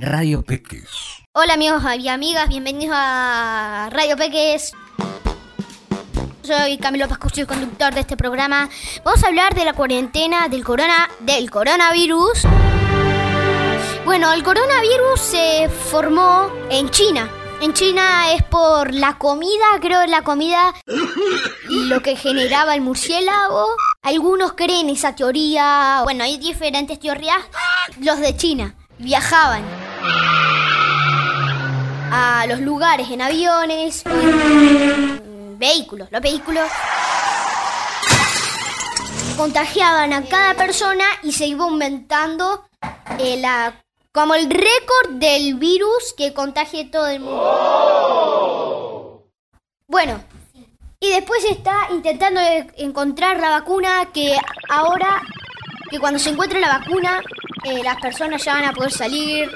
Radio Peques. Hola amigos y amigas, bienvenidos a Radio Peques. Soy Camilo Pascucci, conductor de este programa. Vamos a hablar de la cuarentena del corona del coronavirus. Bueno, el coronavirus se formó en China. En China es por la comida, creo la comida lo que generaba el murciélago. Algunos creen esa teoría. Bueno, hay diferentes teorías. Los de China viajaban a los lugares en aviones, vehículos. Los vehículos contagiaban a cada persona y se iba aumentando eh, la, como el récord del virus que contagie todo el mundo. Bueno, y después está intentando encontrar la vacuna que ahora, que cuando se encuentre la vacuna, eh, las personas ya van a poder salir, eh,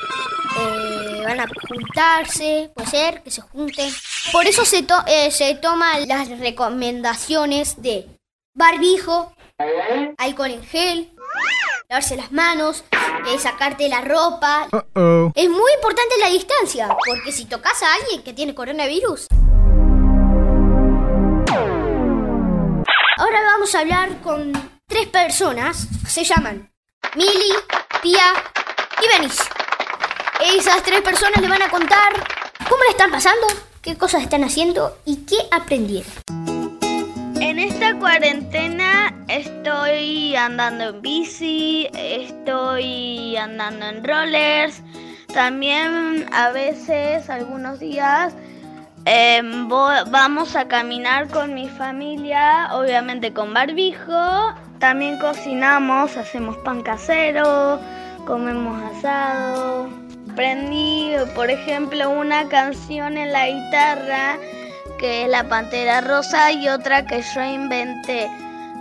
van a juntarse, puede ser que se junten. Por eso se, to- eh, se toman las recomendaciones de barbijo, alcohol en gel, lavarse las manos, eh, sacarte la ropa. Es muy importante la distancia, porque si tocas a alguien que tiene coronavirus, Ahora vamos a hablar con tres personas. Se llaman Mili, Pia y Benicio. Esas tres personas le van a contar cómo le están pasando, qué cosas están haciendo y qué aprendieron. En esta cuarentena estoy andando en bici, estoy andando en rollers, también a veces, algunos días, em, vamos a caminar con mi familia, obviamente con barbijo, también cocinamos, hacemos pan casero, comemos asado. Aprendí, por ejemplo, una canción en la guitarra que es la pantera rosa y otra que yo inventé.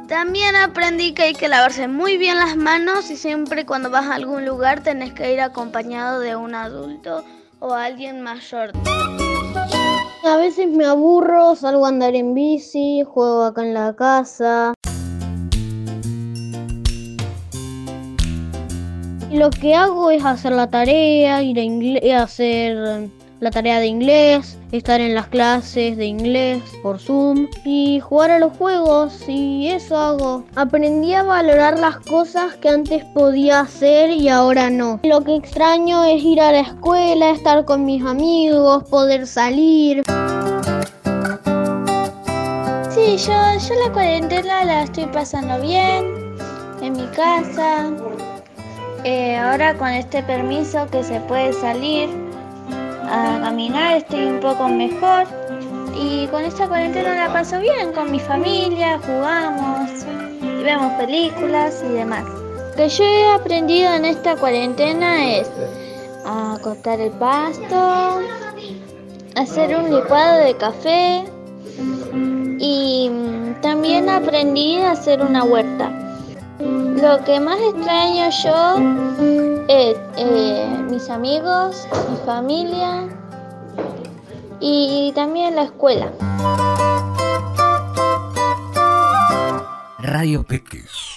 También aprendí que hay que lavarse muy bien las manos y siempre cuando vas a algún lugar tenés que ir acompañado de un adulto o alguien mayor. A veces me aburro, salgo a andar en bici, juego acá en la casa. Lo que hago es hacer la tarea, ir a hacer eh, la tarea de inglés, estar en las clases de inglés por Zoom y jugar a los juegos y eso hago. Aprendí a valorar las cosas que antes podía hacer y ahora no. Lo que extraño es ir a la escuela, estar con mis amigos, poder salir. Sí, yo, yo la cuarentena la estoy pasando bien en mi casa. Eh, ahora con este permiso que se puede salir a caminar estoy un poco mejor. Y con esta cuarentena la paso bien con mi familia, jugamos, y vemos películas y demás. Lo que yo he aprendido en esta cuarentena es a cortar el pasto, hacer un licuado de café, y también aprendí a hacer una huerta. Lo que más extraño yo es eh, mis amigos, mi familia y también la escuela. Radio Peques.